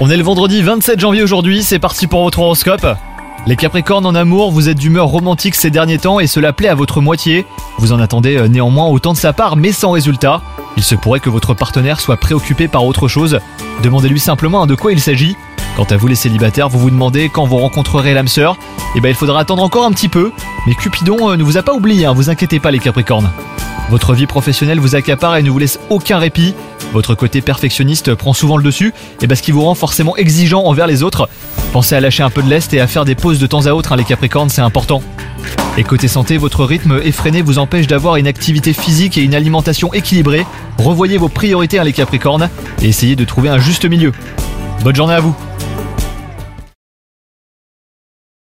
On est le vendredi 27 janvier aujourd'hui, c'est parti pour votre horoscope. Les Capricornes en amour, vous êtes d'humeur romantique ces derniers temps et cela plaît à votre moitié. Vous en attendez euh, néanmoins autant de sa part mais sans résultat. Il se pourrait que votre partenaire soit préoccupé par autre chose. Demandez-lui simplement de quoi il s'agit. Quant à vous les célibataires, vous vous demandez quand vous rencontrerez l'âme sœur. Eh ben il faudra attendre encore un petit peu. Mais Cupidon euh, ne vous a pas oublié, hein, vous inquiétez pas les Capricornes. Votre vie professionnelle vous accapare et ne vous laisse aucun répit. Votre côté perfectionniste prend souvent le dessus, et parce qu'il vous rend forcément exigeant envers les autres. Pensez à lâcher un peu de lest et à faire des pauses de temps à autre, hein, les Capricornes, c'est important. Et côté santé, votre rythme effréné vous empêche d'avoir une activité physique et une alimentation équilibrée. Revoyez vos priorités, hein, les Capricornes, et essayez de trouver un juste milieu. Bonne journée à vous